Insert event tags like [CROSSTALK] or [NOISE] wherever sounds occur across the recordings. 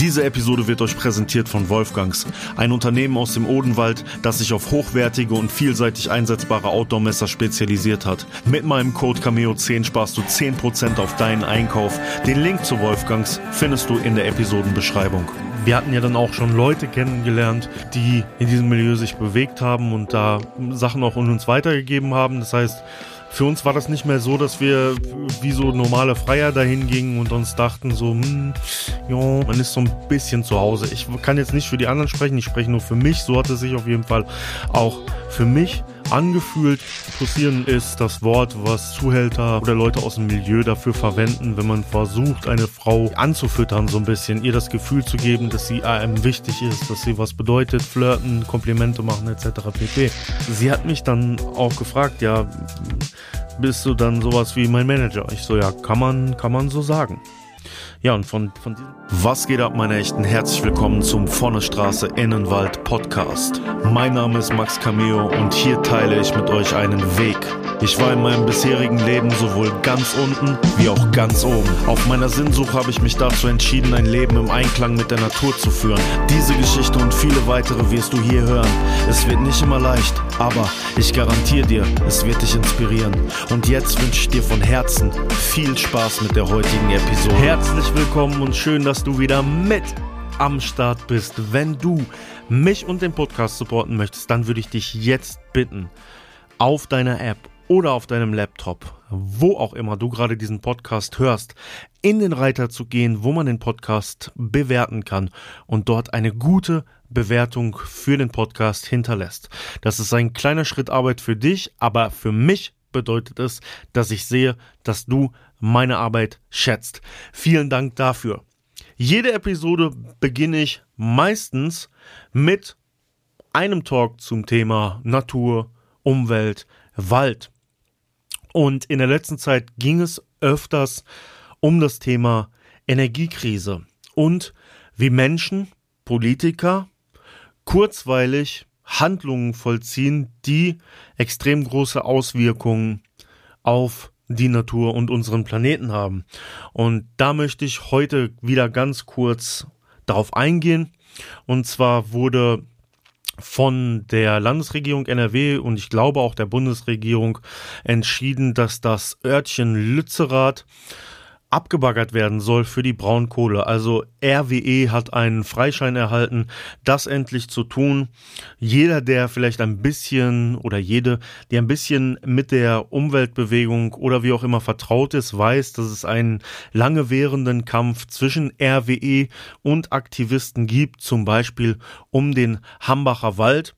Diese Episode wird euch präsentiert von Wolfgangs, ein Unternehmen aus dem Odenwald, das sich auf hochwertige und vielseitig einsetzbare Outdoor-Messer spezialisiert hat. Mit meinem Code Cameo10 sparst du 10% auf deinen Einkauf. Den Link zu Wolfgangs findest du in der Episodenbeschreibung. Wir hatten ja dann auch schon Leute kennengelernt, die in diesem Milieu sich bewegt haben und da Sachen auch an uns weitergegeben haben. Das heißt, für uns war das nicht mehr so, dass wir wie so normale Freier dahin gingen und uns dachten so, hm, ja, man ist so ein bisschen zu Hause. Ich kann jetzt nicht für die anderen sprechen, ich spreche nur für mich. So hat es sich auf jeden Fall auch für mich angefühlt. Frustrierend ist das Wort, was Zuhälter oder Leute aus dem Milieu dafür verwenden, wenn man versucht, eine Frau anzufüttern, so ein bisschen, ihr das Gefühl zu geben, dass sie einem wichtig ist, dass sie was bedeutet, flirten, Komplimente machen etc. pp. Sie hat mich dann auch gefragt, ja, bist du dann sowas wie mein Manager? Ich so, ja, kann man, kann man so sagen. Ja, und von, von diesem. Was geht ab, meine Echten? Herzlich willkommen zum Vorne Straße Innenwald Podcast. Mein Name ist Max Cameo und hier teile ich mit euch einen Weg. Ich war in meinem bisherigen Leben sowohl ganz unten wie auch ganz oben. Auf meiner Sinnsuche habe ich mich dazu entschieden, ein Leben im Einklang mit der Natur zu führen. Diese Geschichte und viele weitere wirst du hier hören. Es wird nicht immer leicht, aber ich garantiere dir, es wird dich inspirieren. Und jetzt wünsche ich dir von Herzen viel Spaß mit der heutigen Episode. Herzlich willkommen und schön, dass du wieder mit am Start bist. Wenn du mich und den Podcast supporten möchtest, dann würde ich dich jetzt bitten, auf deiner App oder auf deinem Laptop, wo auch immer du gerade diesen Podcast hörst, in den Reiter zu gehen, wo man den Podcast bewerten kann und dort eine gute Bewertung für den Podcast hinterlässt. Das ist ein kleiner Schritt Arbeit für dich, aber für mich bedeutet es, dass ich sehe, dass du meine Arbeit schätzt. Vielen Dank dafür. Jede Episode beginne ich meistens mit einem Talk zum Thema Natur, Umwelt, Wald. Und in der letzten Zeit ging es öfters um das Thema Energiekrise und wie Menschen, Politiker kurzweilig Handlungen vollziehen, die extrem große Auswirkungen auf die Natur und unseren Planeten haben. Und da möchte ich heute wieder ganz kurz darauf eingehen. Und zwar wurde von der Landesregierung NRW und ich glaube auch der Bundesregierung entschieden, dass das Örtchen Lützerath abgebaggert werden soll für die Braunkohle. Also RWE hat einen Freischein erhalten, das endlich zu tun. Jeder, der vielleicht ein bisschen oder jede, die ein bisschen mit der Umweltbewegung oder wie auch immer vertraut ist, weiß, dass es einen lange währenden Kampf zwischen RWE und Aktivisten gibt, zum Beispiel um den Hambacher Wald.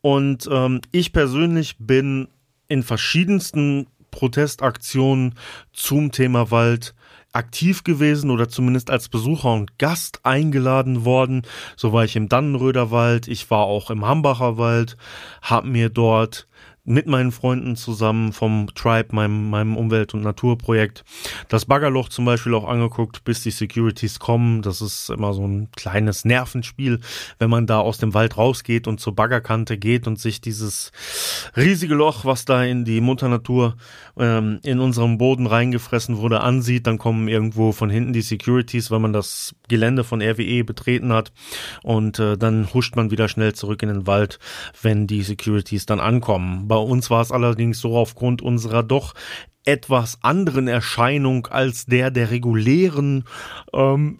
Und ähm, ich persönlich bin in verschiedensten Protestaktionen zum Thema Wald aktiv gewesen oder zumindest als Besucher und Gast eingeladen worden. So war ich im Dannenröder Wald, ich war auch im Hambacher Wald, habe mir dort mit meinen Freunden zusammen vom Tribe, meinem, meinem Umwelt- und Naturprojekt, das Baggerloch zum Beispiel auch angeguckt, bis die Securities kommen. Das ist immer so ein kleines Nervenspiel, wenn man da aus dem Wald rausgeht und zur Baggerkante geht und sich dieses riesige Loch, was da in die Mutter Natur ähm, in unserem Boden reingefressen wurde, ansieht. Dann kommen irgendwo von hinten die Securities, wenn man das Gelände von RWE betreten hat. Und äh, dann huscht man wieder schnell zurück in den Wald, wenn die Securities dann ankommen. Bei uns war es allerdings so aufgrund unserer doch etwas anderen Erscheinung als der der regulären ähm,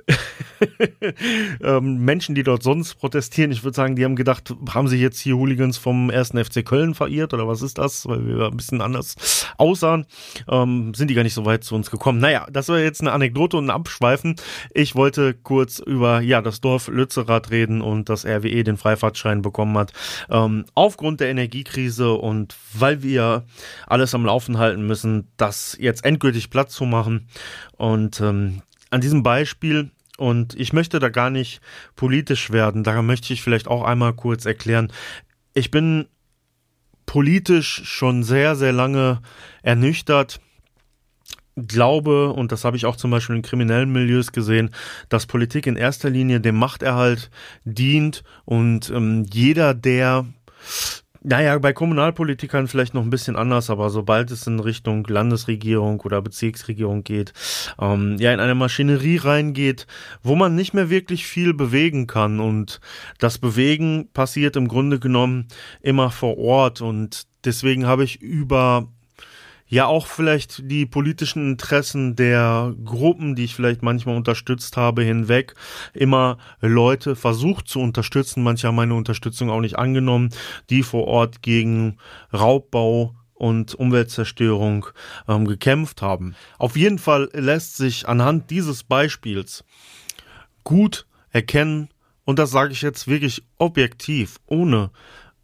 [LAUGHS] ähm, Menschen, die dort sonst protestieren. Ich würde sagen, die haben gedacht, haben sich jetzt hier Hooligans vom ersten FC Köln verirrt oder was ist das? Weil wir ein bisschen anders aussahen. Ähm, sind die gar nicht so weit zu uns gekommen. Naja, das war jetzt eine Anekdote und ein Abschweifen. Ich wollte kurz über ja das Dorf Lützerath reden und dass RWE den Freifahrtschein bekommen hat. Ähm, aufgrund der Energiekrise und weil wir alles am Laufen halten müssen, das jetzt endgültig Platz zu machen. Und ähm, an diesem Beispiel, und ich möchte da gar nicht politisch werden, da möchte ich vielleicht auch einmal kurz erklären. Ich bin politisch schon sehr, sehr lange ernüchtert glaube, und das habe ich auch zum Beispiel in kriminellen Milieus gesehen, dass Politik in erster Linie dem Machterhalt dient und ähm, jeder, der naja, bei Kommunalpolitikern vielleicht noch ein bisschen anders, aber sobald es in Richtung Landesregierung oder Bezirksregierung geht, ähm, ja, in eine Maschinerie reingeht, wo man nicht mehr wirklich viel bewegen kann. Und das Bewegen passiert im Grunde genommen immer vor Ort. Und deswegen habe ich über ja auch vielleicht die politischen Interessen der Gruppen, die ich vielleicht manchmal unterstützt habe, hinweg immer Leute versucht zu unterstützen. Manche haben meine Unterstützung auch nicht angenommen, die vor Ort gegen Raubbau und Umweltzerstörung ähm, gekämpft haben. Auf jeden Fall lässt sich anhand dieses Beispiels gut erkennen, und das sage ich jetzt wirklich objektiv, ohne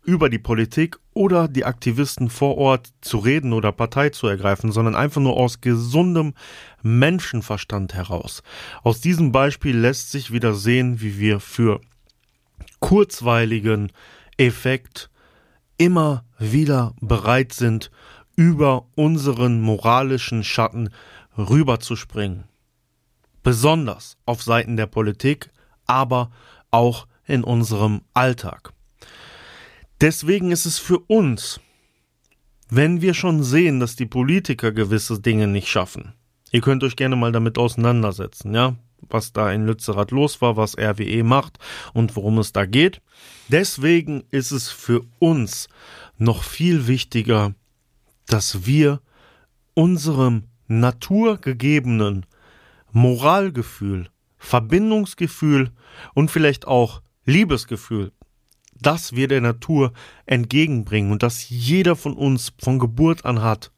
über die Politik oder die Aktivisten vor Ort zu reden oder Partei zu ergreifen, sondern einfach nur aus gesundem Menschenverstand heraus. Aus diesem Beispiel lässt sich wieder sehen, wie wir für kurzweiligen Effekt immer wieder bereit sind, über unseren moralischen Schatten rüberzuspringen. Besonders auf Seiten der Politik, aber auch in unserem Alltag. Deswegen ist es für uns, wenn wir schon sehen, dass die Politiker gewisse Dinge nicht schaffen, ihr könnt euch gerne mal damit auseinandersetzen, ja, was da in Lützerath los war, was RWE macht und worum es da geht. Deswegen ist es für uns noch viel wichtiger, dass wir unserem naturgegebenen Moralgefühl, Verbindungsgefühl und vielleicht auch Liebesgefühl das wir der Natur entgegenbringen und das jeder von uns von Geburt an hat,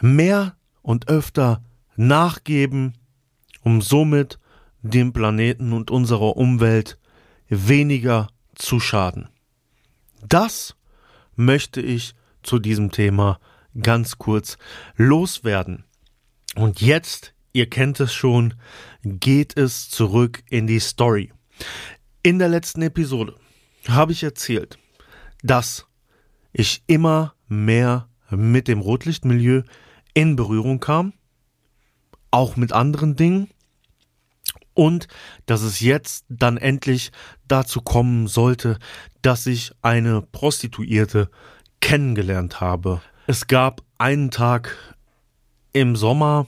mehr und öfter nachgeben, um somit dem Planeten und unserer Umwelt weniger zu schaden. Das möchte ich zu diesem Thema ganz kurz loswerden. Und jetzt, ihr kennt es schon, geht es zurück in die Story. In der letzten Episode habe ich erzählt, dass ich immer mehr mit dem Rotlichtmilieu in Berührung kam, auch mit anderen Dingen, und dass es jetzt dann endlich dazu kommen sollte, dass ich eine Prostituierte kennengelernt habe. Es gab einen Tag im Sommer,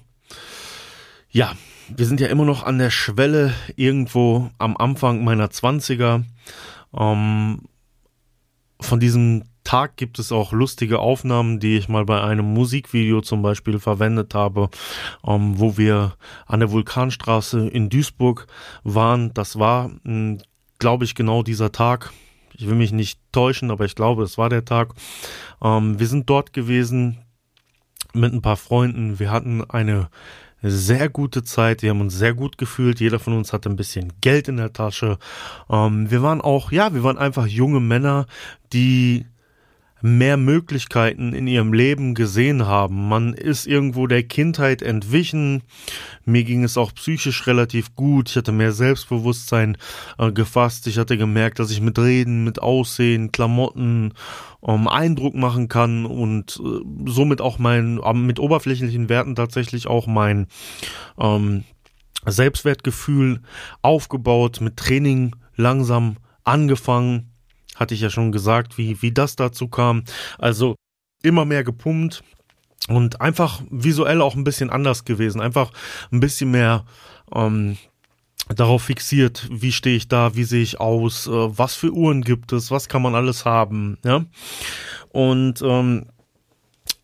ja, wir sind ja immer noch an der Schwelle irgendwo am Anfang meiner Zwanziger. Ähm, von diesem Tag gibt es auch lustige Aufnahmen, die ich mal bei einem Musikvideo zum Beispiel verwendet habe, ähm, wo wir an der Vulkanstraße in Duisburg waren. Das war, hm, glaube ich, genau dieser Tag. Ich will mich nicht täuschen, aber ich glaube, es war der Tag. Ähm, wir sind dort gewesen mit ein paar Freunden. Wir hatten eine sehr gute Zeit. Wir haben uns sehr gut gefühlt. Jeder von uns hatte ein bisschen Geld in der Tasche. Ähm, wir waren auch, ja, wir waren einfach junge Männer, die mehr Möglichkeiten in ihrem Leben gesehen haben. Man ist irgendwo der Kindheit entwichen. Mir ging es auch psychisch relativ gut. Ich hatte mehr Selbstbewusstsein äh, gefasst. Ich hatte gemerkt, dass ich mit Reden, mit Aussehen, Klamotten ähm, Eindruck machen kann und äh, somit auch mein, mit oberflächlichen Werten tatsächlich auch mein ähm, Selbstwertgefühl aufgebaut, mit Training langsam angefangen hatte ich ja schon gesagt, wie, wie das dazu kam. Also immer mehr gepumpt und einfach visuell auch ein bisschen anders gewesen. Einfach ein bisschen mehr ähm, darauf fixiert, wie stehe ich da, wie sehe ich aus, äh, was für Uhren gibt es, was kann man alles haben, ja. Und ähm,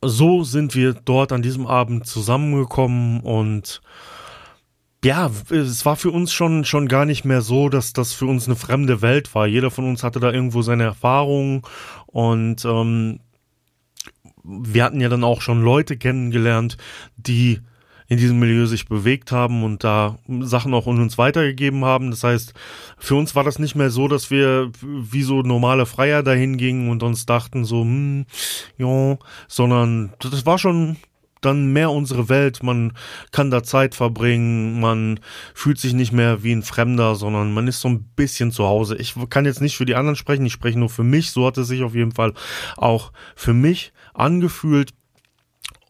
so sind wir dort an diesem Abend zusammengekommen und ja, es war für uns schon, schon gar nicht mehr so, dass das für uns eine fremde Welt war. Jeder von uns hatte da irgendwo seine Erfahrungen und ähm, wir hatten ja dann auch schon Leute kennengelernt, die in diesem Milieu sich bewegt haben und da Sachen auch uns weitergegeben haben. Das heißt, für uns war das nicht mehr so, dass wir wie so normale Freier dahin gingen und uns dachten so, hm, ja, sondern das war schon dann mehr unsere Welt, man kann da Zeit verbringen, man fühlt sich nicht mehr wie ein Fremder, sondern man ist so ein bisschen zu Hause. Ich kann jetzt nicht für die anderen sprechen, ich spreche nur für mich, so hat es sich auf jeden Fall auch für mich angefühlt.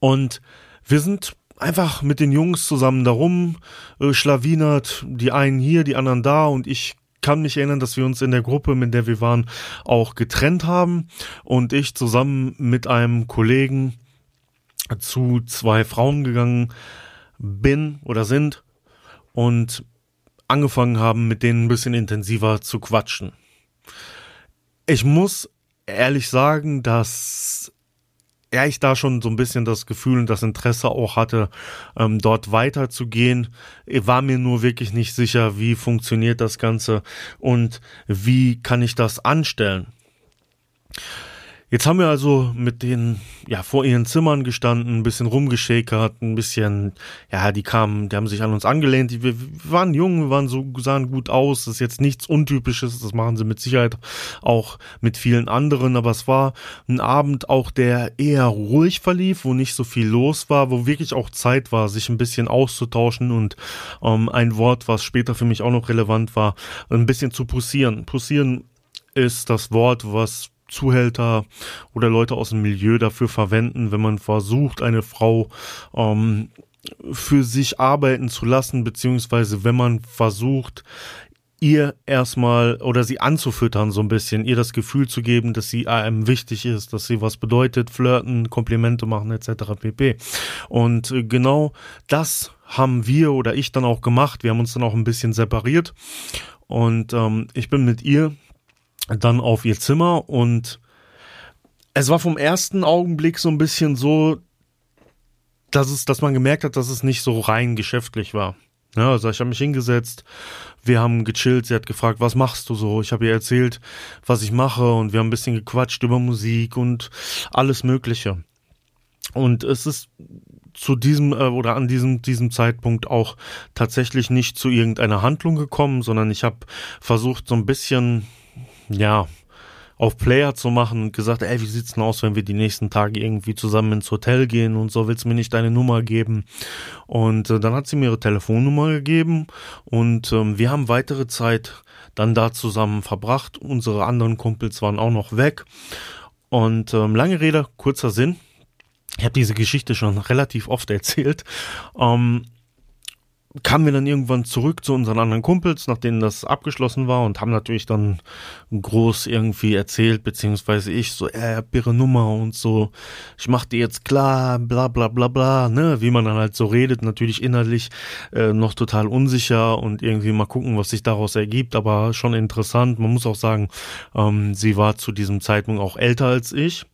Und wir sind einfach mit den Jungs zusammen darum äh, schlawinert, die einen hier, die anderen da. Und ich kann mich erinnern, dass wir uns in der Gruppe, mit der wir waren, auch getrennt haben. Und ich zusammen mit einem Kollegen zu zwei Frauen gegangen bin oder sind und angefangen haben, mit denen ein bisschen intensiver zu quatschen. Ich muss ehrlich sagen, dass ja, ich da schon so ein bisschen das Gefühl und das Interesse auch hatte, ähm, dort weiterzugehen. Ich war mir nur wirklich nicht sicher, wie funktioniert das Ganze und wie kann ich das anstellen. Jetzt haben wir also mit denen ja vor ihren Zimmern gestanden, ein bisschen rumgeschäkert, ein bisschen, ja, die kamen, die haben sich an uns angelehnt, die, wir, waren jung, wir waren so, sahen gut aus, das ist jetzt nichts Untypisches, das machen sie mit Sicherheit auch mit vielen anderen, aber es war ein Abend auch, der eher ruhig verlief, wo nicht so viel los war, wo wirklich auch Zeit war, sich ein bisschen auszutauschen und ähm, ein Wort, was später für mich auch noch relevant war, ein bisschen zu pussieren. Pussieren ist das Wort, was Zuhälter oder Leute aus dem Milieu dafür verwenden, wenn man versucht, eine Frau ähm, für sich arbeiten zu lassen, beziehungsweise wenn man versucht, ihr erstmal oder sie anzufüttern so ein bisschen, ihr das Gefühl zu geben, dass sie einem wichtig ist, dass sie was bedeutet, flirten, Komplimente machen etc. pp. Und äh, genau das haben wir oder ich dann auch gemacht. Wir haben uns dann auch ein bisschen separiert und ähm, ich bin mit ihr dann auf ihr Zimmer und es war vom ersten Augenblick so ein bisschen so, dass es, dass man gemerkt hat, dass es nicht so rein geschäftlich war. Ja, also ich habe mich hingesetzt, wir haben gechillt, sie hat gefragt, was machst du so? Ich habe ihr erzählt, was ich mache und wir haben ein bisschen gequatscht über Musik und alles Mögliche. Und es ist zu diesem äh, oder an diesem diesem Zeitpunkt auch tatsächlich nicht zu irgendeiner Handlung gekommen, sondern ich habe versucht so ein bisschen ja, auf Player zu machen und gesagt, ey, wie sieht's denn aus, wenn wir die nächsten Tage irgendwie zusammen ins Hotel gehen und so, willst du mir nicht deine Nummer geben? Und äh, dann hat sie mir ihre Telefonnummer gegeben und ähm, wir haben weitere Zeit dann da zusammen verbracht. Unsere anderen Kumpels waren auch noch weg. Und ähm, lange Rede, kurzer Sinn. Ich habe diese Geschichte schon [LAUGHS] relativ oft erzählt. Ähm, kamen wir dann irgendwann zurück zu unseren anderen Kumpels, nachdem das abgeschlossen war und haben natürlich dann groß irgendwie erzählt, beziehungsweise ich so, er hat ihre Nummer und so, ich mach dir jetzt klar, bla bla bla bla, ne, wie man dann halt so redet, natürlich innerlich äh, noch total unsicher und irgendwie mal gucken, was sich daraus ergibt, aber schon interessant. Man muss auch sagen, ähm, sie war zu diesem Zeitpunkt auch älter als ich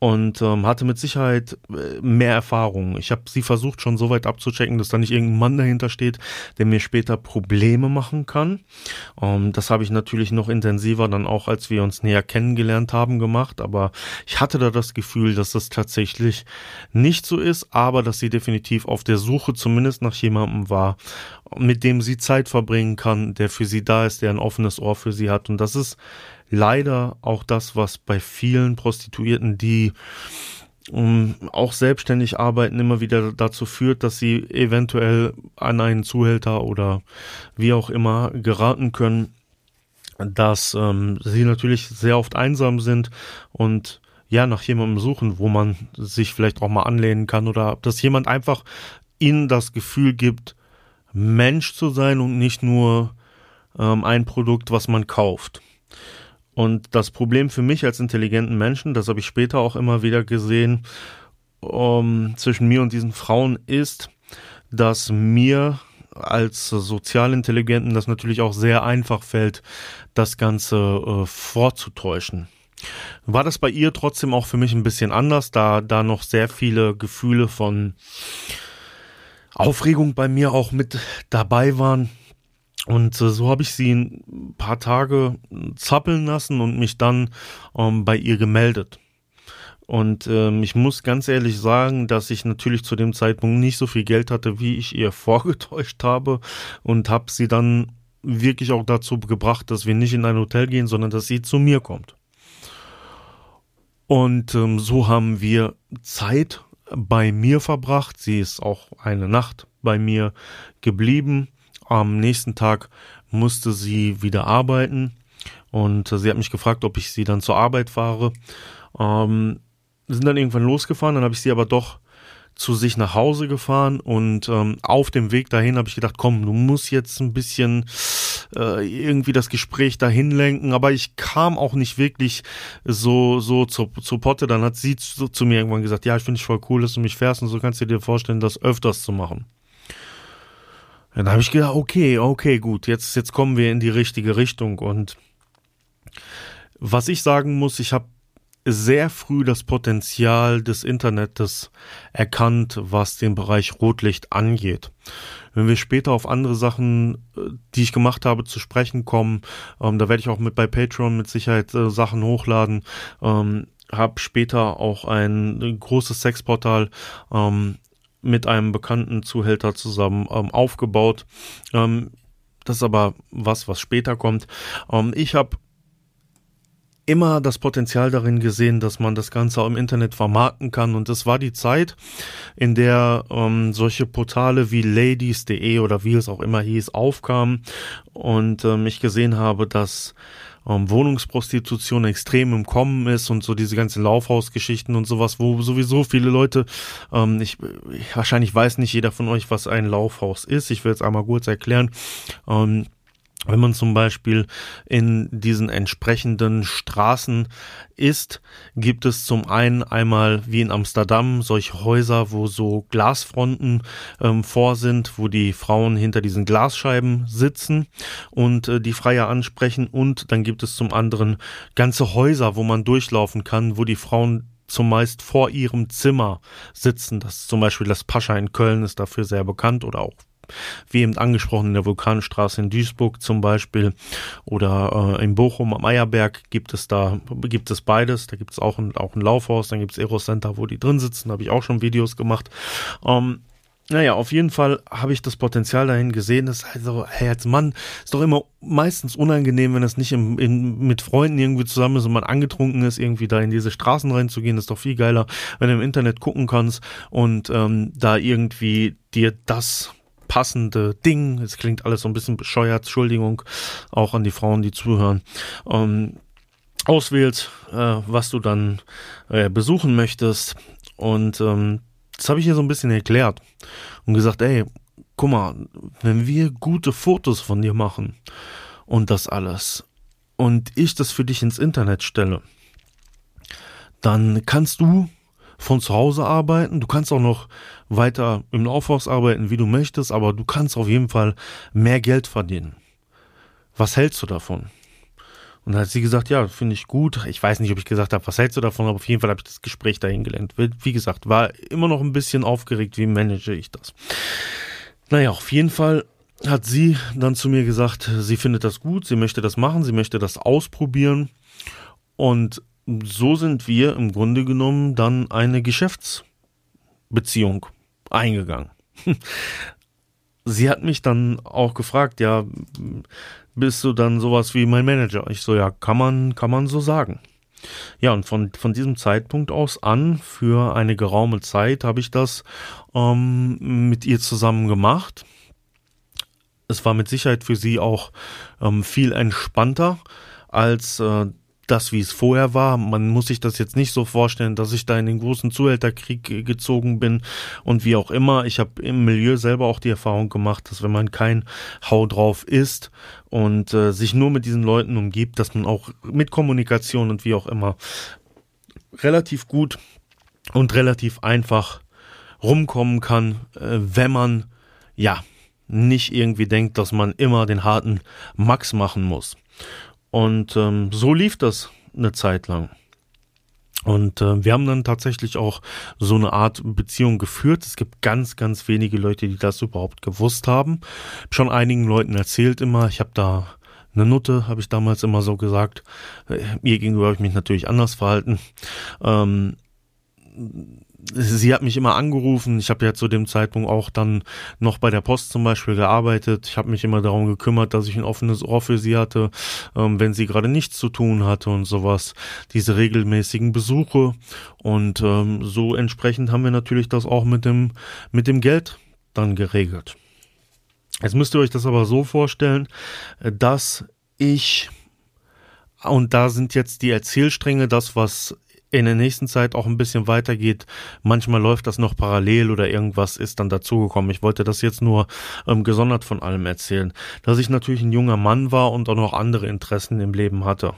und ähm, hatte mit Sicherheit äh, mehr Erfahrung. Ich habe sie versucht schon so weit abzuchecken, dass da nicht irgendein Mann dahinter steht, der mir später Probleme machen kann. Ähm, das habe ich natürlich noch intensiver dann auch, als wir uns näher kennengelernt haben, gemacht. Aber ich hatte da das Gefühl, dass das tatsächlich nicht so ist, aber dass sie definitiv auf der Suche zumindest nach jemandem war, mit dem sie Zeit verbringen kann, der für sie da ist, der ein offenes Ohr für sie hat. Und das ist leider auch das, was bei vielen Prostituierten, die um, auch selbstständig arbeiten, immer wieder dazu führt, dass sie eventuell an einen Zuhälter oder wie auch immer geraten können, dass ähm, sie natürlich sehr oft einsam sind und ja nach jemandem suchen, wo man sich vielleicht auch mal anlehnen kann oder dass jemand einfach ihnen das Gefühl gibt, Mensch zu sein und nicht nur ähm, ein Produkt, was man kauft. Und das Problem für mich als intelligenten Menschen, das habe ich später auch immer wieder gesehen, um, zwischen mir und diesen Frauen ist, dass mir als sozial intelligenten das natürlich auch sehr einfach fällt, das Ganze äh, vorzutäuschen. War das bei ihr trotzdem auch für mich ein bisschen anders, da da noch sehr viele Gefühle von Aufregung bei mir auch mit dabei waren. Und äh, so habe ich sie ein paar Tage zappeln lassen und mich dann ähm, bei ihr gemeldet. Und ähm, ich muss ganz ehrlich sagen, dass ich natürlich zu dem Zeitpunkt nicht so viel Geld hatte, wie ich ihr [LAUGHS] vorgetäuscht habe und habe sie dann wirklich auch dazu gebracht, dass wir nicht in ein Hotel gehen, sondern dass sie zu mir kommt. Und ähm, so haben wir Zeit bei mir verbracht. Sie ist auch eine Nacht bei mir geblieben am nächsten Tag musste sie wieder arbeiten und sie hat mich gefragt, ob ich sie dann zur Arbeit fahre. Ähm, sind dann irgendwann losgefahren, dann habe ich sie aber doch zu sich nach Hause gefahren und ähm, auf dem Weg dahin habe ich gedacht, komm, du musst jetzt ein bisschen äh, irgendwie das Gespräch dahin lenken, aber ich kam auch nicht wirklich so, so zur, zur Potte. Dann hat sie zu, zu mir irgendwann gesagt, ja, ich finde es voll cool, dass du mich fährst und so kannst du dir vorstellen, das öfters zu machen. Dann habe ich gedacht, okay, okay, gut, jetzt, jetzt kommen wir in die richtige Richtung. Und was ich sagen muss, ich habe sehr früh das Potenzial des Internets erkannt, was den Bereich Rotlicht angeht. Wenn wir später auf andere Sachen, äh, die ich gemacht habe, zu sprechen kommen, ähm, da werde ich auch mit bei Patreon mit Sicherheit äh, Sachen hochladen. Ähm, habe später auch ein großes Sexportal ähm, mit einem bekannten Zuhälter zusammen ähm, aufgebaut. Ähm, das ist aber was, was später kommt. Ähm, ich habe immer das Potenzial darin gesehen, dass man das Ganze im Internet vermarkten kann. Und das war die Zeit, in der ähm, solche Portale wie ladies.de oder wie es auch immer hieß, aufkamen und ähm, ich gesehen habe, dass ähm, Wohnungsprostitution extrem im Kommen ist und so diese ganzen Laufhausgeschichten und sowas, wo sowieso viele Leute, ähm, ich, ich wahrscheinlich weiß nicht jeder von euch, was ein Laufhaus ist. Ich will es einmal kurz erklären. Ähm, wenn man zum Beispiel in diesen entsprechenden Straßen ist, gibt es zum einen einmal wie in Amsterdam solche Häuser, wo so Glasfronten ähm, vor sind, wo die Frauen hinter diesen Glasscheiben sitzen und äh, die Freier ansprechen. Und dann gibt es zum anderen ganze Häuser, wo man durchlaufen kann, wo die Frauen zumeist vor ihrem Zimmer sitzen. Das zum Beispiel das Pascha in Köln ist dafür sehr bekannt oder auch wie eben angesprochen in der Vulkanstraße in Duisburg zum Beispiel oder äh, in Bochum am Eierberg gibt es da, gibt es beides. Da gibt es auch ein, auch ein Laufhaus, dann gibt es Aerocenter, wo die drin sitzen, da habe ich auch schon Videos gemacht. Ähm, naja, auf jeden Fall habe ich das Potenzial dahin gesehen. Das ist also, hey, als Mann ist doch immer meistens unangenehm, wenn es nicht im, in, mit Freunden irgendwie zusammen ist und man angetrunken ist, irgendwie da in diese Straßen reinzugehen. Das ist doch viel geiler, wenn du im Internet gucken kannst und ähm, da irgendwie dir das passende Ding. Es klingt alles so ein bisschen bescheuert, Entschuldigung, auch an die Frauen, die zuhören. Ähm, auswählst, äh, was du dann äh, besuchen möchtest. Und ähm, das habe ich hier so ein bisschen erklärt und gesagt, ey, guck mal, wenn wir gute Fotos von dir machen und das alles und ich das für dich ins Internet stelle, dann kannst du von zu Hause arbeiten. Du kannst auch noch weiter im Laufhaus arbeiten, wie du möchtest, aber du kannst auf jeden Fall mehr Geld verdienen. Was hältst du davon? Und dann hat sie gesagt, ja, finde ich gut. Ich weiß nicht, ob ich gesagt habe, was hältst du davon, aber auf jeden Fall habe ich das Gespräch dahin gelernt. Wie gesagt, war immer noch ein bisschen aufgeregt, wie manage ich das. Naja, auf jeden Fall hat sie dann zu mir gesagt, sie findet das gut, sie möchte das machen, sie möchte das ausprobieren. Und so sind wir im Grunde genommen dann eine Geschäftsbeziehung eingegangen. [LAUGHS] Sie hat mich dann auch gefragt, ja, bist du dann sowas wie mein Manager? Ich so, ja, kann man, kann man so sagen. Ja, und von, von diesem Zeitpunkt aus an, für eine geraume Zeit, habe ich das ähm, mit ihr zusammen gemacht. Es war mit Sicherheit für sie auch ähm, viel entspannter als äh, das, wie es vorher war. Man muss sich das jetzt nicht so vorstellen, dass ich da in den großen Zuhälterkrieg gezogen bin und wie auch immer. Ich habe im Milieu selber auch die Erfahrung gemacht, dass wenn man kein Hau drauf ist und äh, sich nur mit diesen Leuten umgibt, dass man auch mit Kommunikation und wie auch immer relativ gut und relativ einfach rumkommen kann, äh, wenn man ja nicht irgendwie denkt, dass man immer den harten Max machen muss. Und ähm, so lief das eine Zeit lang. Und äh, wir haben dann tatsächlich auch so eine Art Beziehung geführt. Es gibt ganz, ganz wenige Leute, die das überhaupt gewusst haben. Schon einigen Leuten erzählt immer, ich habe da eine Nutte, habe ich damals immer so gesagt. Äh, ihr gegenüber habe ich mich natürlich anders verhalten. Ähm, sie hat mich immer angerufen. Ich habe ja zu dem Zeitpunkt auch dann noch bei der Post zum Beispiel gearbeitet. Ich habe mich immer darum gekümmert, dass ich ein offenes Ohr für sie hatte, ähm, wenn sie gerade nichts zu tun hatte und sowas. Diese regelmäßigen Besuche und ähm, so entsprechend haben wir natürlich das auch mit dem mit dem Geld dann geregelt. Jetzt müsst ihr euch das aber so vorstellen, dass ich und da sind jetzt die Erzählstränge, das, was in der nächsten Zeit auch ein bisschen weitergeht. Manchmal läuft das noch parallel oder irgendwas ist dann dazugekommen. Ich wollte das jetzt nur ähm, gesondert von allem erzählen, dass ich natürlich ein junger Mann war und auch noch andere Interessen im Leben hatte.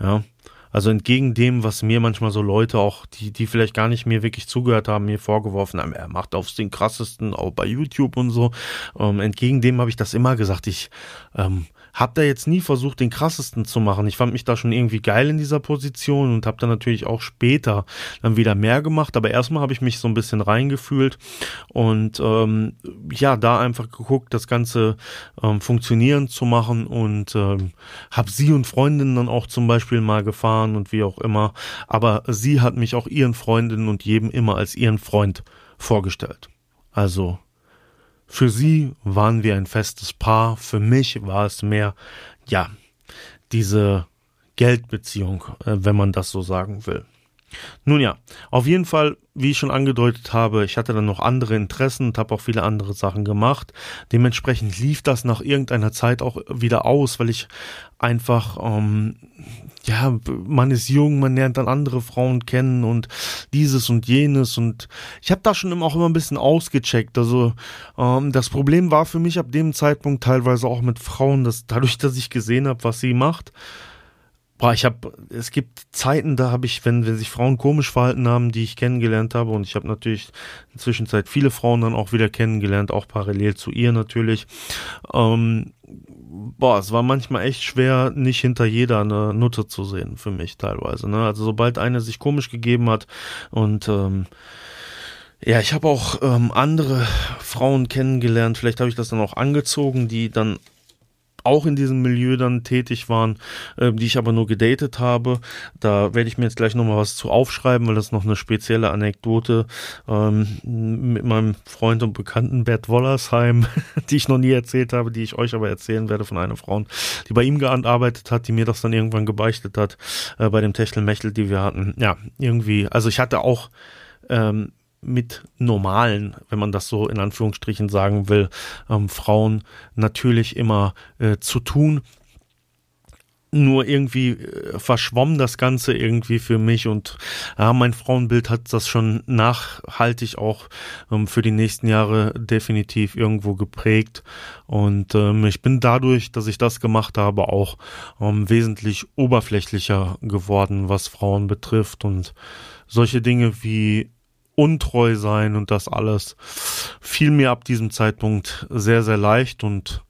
Ja. Also entgegen dem, was mir manchmal so Leute auch, die, die vielleicht gar nicht mir wirklich zugehört haben, mir vorgeworfen haben, er macht aufs den krassesten, auch bei YouTube und so. Ähm, entgegen dem habe ich das immer gesagt. Ich ähm, hab da jetzt nie versucht, den krassesten zu machen. Ich fand mich da schon irgendwie geil in dieser Position und habe dann natürlich auch später dann wieder mehr gemacht. Aber erstmal habe ich mich so ein bisschen reingefühlt und ähm, ja, da einfach geguckt, das Ganze ähm, funktionieren zu machen und ähm, habe sie und Freundinnen dann auch zum Beispiel mal gefahren und wie auch immer. Aber sie hat mich auch ihren Freundinnen und jedem immer als ihren Freund vorgestellt. Also für sie waren wir ein festes Paar, für mich war es mehr, ja, diese Geldbeziehung, äh, wenn man das so sagen will. Nun ja, auf jeden Fall, wie ich schon angedeutet habe, ich hatte dann noch andere Interessen und habe auch viele andere Sachen gemacht. Dementsprechend lief das nach irgendeiner Zeit auch wieder aus, weil ich einfach ähm, ja, man ist jung, man lernt dann andere Frauen kennen und dieses und jenes und ich habe da schon immer auch immer ein bisschen ausgecheckt. Also ähm, das Problem war für mich ab dem Zeitpunkt teilweise auch mit Frauen, dass dadurch, dass ich gesehen habe, was sie macht, boah, ich habe, es gibt Zeiten, da habe ich, wenn, wenn sich Frauen komisch verhalten haben, die ich kennengelernt habe und ich habe natürlich in der Zwischenzeit viele Frauen dann auch wieder kennengelernt, auch parallel zu ihr natürlich. Ähm, boah, es war manchmal echt schwer, nicht hinter jeder eine Nutte zu sehen, für mich teilweise. Ne? Also sobald eine sich komisch gegeben hat und ähm, ja, ich habe auch ähm, andere Frauen kennengelernt, vielleicht habe ich das dann auch angezogen, die dann auch in diesem Milieu dann tätig waren, äh, die ich aber nur gedatet habe. Da werde ich mir jetzt gleich nochmal was zu aufschreiben, weil das noch eine spezielle Anekdote ähm, mit meinem Freund und Bekannten Bert Wollersheim, [LAUGHS] die ich noch nie erzählt habe, die ich euch aber erzählen werde von einer Frau, die bei ihm gearbeitet hat, die mir das dann irgendwann gebeichtet hat, äh, bei dem Techtelmechtel, die wir hatten. Ja, irgendwie, also ich hatte auch ähm, mit normalen, wenn man das so in Anführungsstrichen sagen will, ähm, Frauen natürlich immer äh, zu tun. Nur irgendwie äh, verschwommen das Ganze irgendwie für mich und ja, mein Frauenbild hat das schon nachhaltig auch ähm, für die nächsten Jahre definitiv irgendwo geprägt. Und ähm, ich bin dadurch, dass ich das gemacht habe, auch ähm, wesentlich oberflächlicher geworden, was Frauen betrifft und solche Dinge wie untreu sein und das alles fiel mir ab diesem Zeitpunkt sehr, sehr leicht und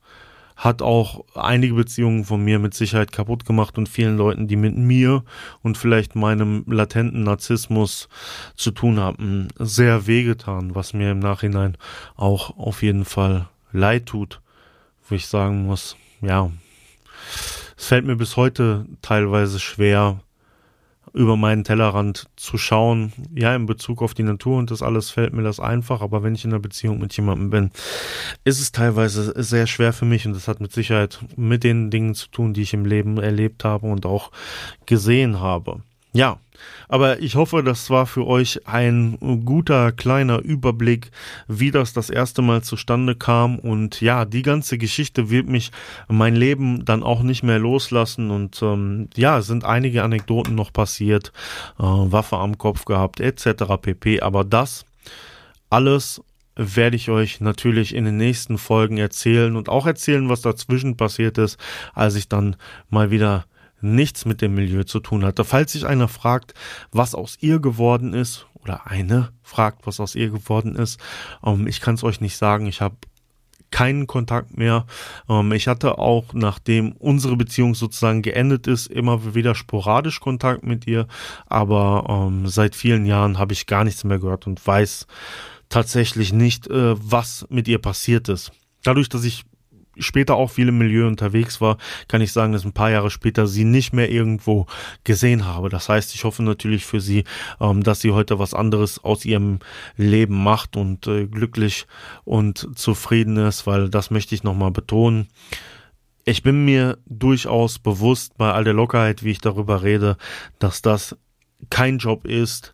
hat auch einige Beziehungen von mir mit Sicherheit kaputt gemacht und vielen Leuten, die mit mir und vielleicht meinem latenten Narzissmus zu tun haben, sehr wehgetan, was mir im Nachhinein auch auf jeden Fall leid tut, wo ich sagen muss, ja, es fällt mir bis heute teilweise schwer, über meinen Tellerrand zu schauen. Ja, in Bezug auf die Natur und das alles fällt mir das einfach, aber wenn ich in einer Beziehung mit jemandem bin, ist es teilweise sehr schwer für mich und das hat mit Sicherheit mit den Dingen zu tun, die ich im Leben erlebt habe und auch gesehen habe. Ja, aber ich hoffe, das war für euch ein guter kleiner Überblick, wie das das erste Mal zustande kam. Und ja, die ganze Geschichte wird mich mein Leben dann auch nicht mehr loslassen. Und ähm, ja, es sind einige Anekdoten noch passiert, äh, Waffe am Kopf gehabt, etc. pp. Aber das alles werde ich euch natürlich in den nächsten Folgen erzählen und auch erzählen, was dazwischen passiert ist, als ich dann mal wieder nichts mit dem Milieu zu tun hatte. Falls sich einer fragt, was aus ihr geworden ist, oder eine fragt, was aus ihr geworden ist, ähm, ich kann es euch nicht sagen. Ich habe keinen Kontakt mehr. Ähm, ich hatte auch, nachdem unsere Beziehung sozusagen geendet ist, immer wieder sporadisch Kontakt mit ihr, aber ähm, seit vielen Jahren habe ich gar nichts mehr gehört und weiß tatsächlich nicht, äh, was mit ihr passiert ist. Dadurch, dass ich später auch viel im Milieu unterwegs war, kann ich sagen, dass ein paar Jahre später sie nicht mehr irgendwo gesehen habe. Das heißt, ich hoffe natürlich für sie, ähm, dass sie heute was anderes aus ihrem Leben macht und äh, glücklich und zufrieden ist, weil das möchte ich nochmal betonen. Ich bin mir durchaus bewusst bei all der Lockerheit, wie ich darüber rede, dass das kein Job ist,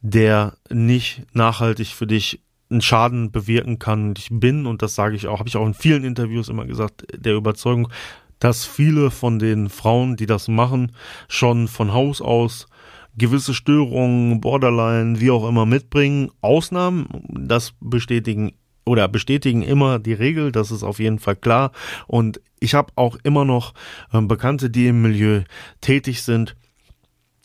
der nicht nachhaltig für dich einen Schaden bewirken kann. Ich bin, und das sage ich auch, habe ich auch in vielen Interviews immer gesagt, der Überzeugung, dass viele von den Frauen, die das machen, schon von Haus aus gewisse Störungen, Borderline, wie auch immer mitbringen. Ausnahmen, das bestätigen oder bestätigen immer die Regel, das ist auf jeden Fall klar. Und ich habe auch immer noch äh, Bekannte, die im Milieu tätig sind,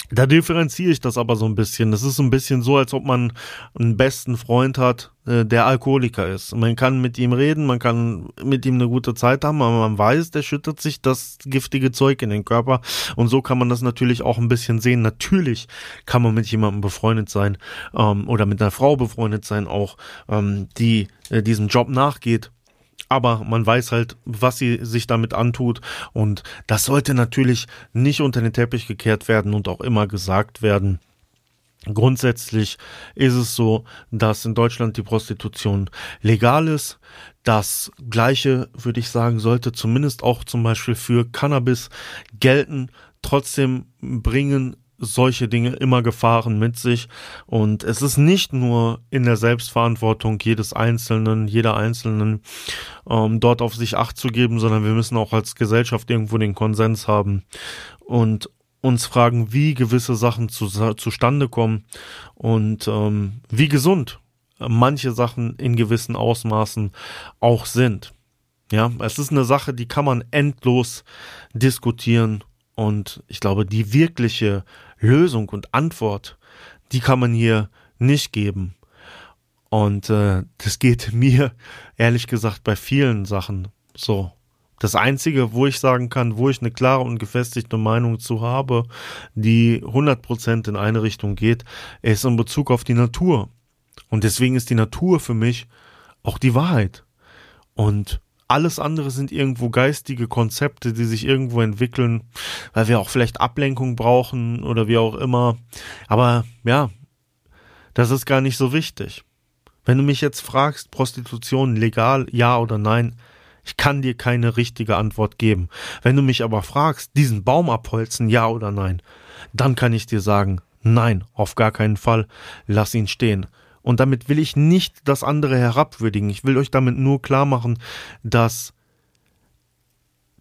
da differenziere ich das aber so ein bisschen. Das ist so ein bisschen so, als ob man einen besten Freund hat, äh, der Alkoholiker ist. Man kann mit ihm reden, man kann mit ihm eine gute Zeit haben, aber man weiß, der schüttet sich das giftige Zeug in den Körper. Und so kann man das natürlich auch ein bisschen sehen. Natürlich kann man mit jemandem befreundet sein ähm, oder mit einer Frau befreundet sein, auch ähm, die äh, diesem Job nachgeht aber man weiß halt, was sie sich damit antut und das sollte natürlich nicht unter den Teppich gekehrt werden und auch immer gesagt werden. Grundsätzlich ist es so, dass in Deutschland die Prostitution legal ist. Das Gleiche, würde ich sagen, sollte zumindest auch zum Beispiel für Cannabis gelten. Trotzdem bringen solche Dinge immer Gefahren mit sich. Und es ist nicht nur in der Selbstverantwortung jedes Einzelnen, jeder Einzelnen, ähm, dort auf sich Acht zu geben, sondern wir müssen auch als Gesellschaft irgendwo den Konsens haben und uns fragen, wie gewisse Sachen zu, zustande kommen und ähm, wie gesund manche Sachen in gewissen Ausmaßen auch sind. Ja, es ist eine Sache, die kann man endlos diskutieren und ich glaube, die wirkliche Lösung und Antwort, die kann man hier nicht geben. Und äh, das geht [LAUGHS] mir, ehrlich gesagt, bei vielen Sachen so. Das Einzige, wo ich sagen kann, wo ich eine klare und gefestigte Meinung zu habe, die 100% in eine Richtung geht, ist in Bezug auf die Natur. Und deswegen ist die Natur für mich auch die Wahrheit. Und alles andere sind irgendwo geistige Konzepte, die sich irgendwo entwickeln, weil wir auch vielleicht Ablenkung brauchen oder wie auch immer. Aber ja, das ist gar nicht so wichtig. Wenn du mich jetzt fragst, Prostitution legal, ja oder nein, ich kann dir keine richtige Antwort geben. Wenn du mich aber fragst, diesen Baum abholzen, ja oder nein, dann kann ich dir sagen, nein, auf gar keinen Fall, lass ihn stehen. Und damit will ich nicht das andere herabwürdigen. Ich will euch damit nur klar machen, dass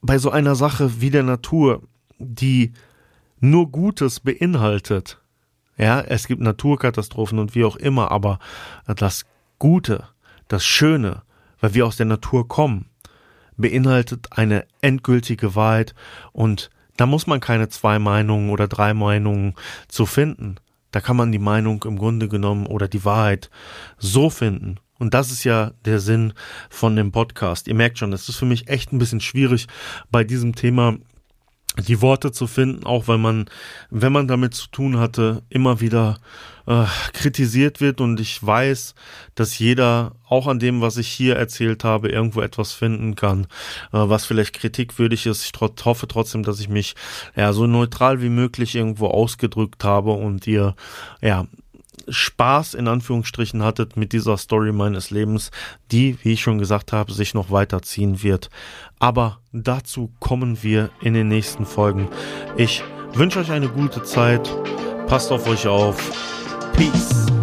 bei so einer Sache wie der Natur, die nur Gutes beinhaltet, ja, es gibt Naturkatastrophen und wie auch immer, aber das Gute, das Schöne, weil wir aus der Natur kommen, beinhaltet eine endgültige Wahrheit und da muss man keine zwei Meinungen oder drei Meinungen zu finden. Da kann man die Meinung im Grunde genommen oder die Wahrheit so finden. Und das ist ja der Sinn von dem Podcast. Ihr merkt schon, es ist für mich echt ein bisschen schwierig, bei diesem Thema die Worte zu finden, auch weil man, wenn man damit zu tun hatte, immer wieder äh, kritisiert wird und ich weiß, dass jeder auch an dem, was ich hier erzählt habe, irgendwo etwas finden kann, äh, was vielleicht kritikwürdig ist. Ich hoffe trotzdem, dass ich mich ja so neutral wie möglich irgendwo ausgedrückt habe und ihr ja Spaß in Anführungsstrichen hattet mit dieser Story meines Lebens, die, wie ich schon gesagt habe, sich noch weiterziehen wird. Aber dazu kommen wir in den nächsten Folgen. Ich wünsche euch eine gute Zeit. Passt auf euch auf. Peace.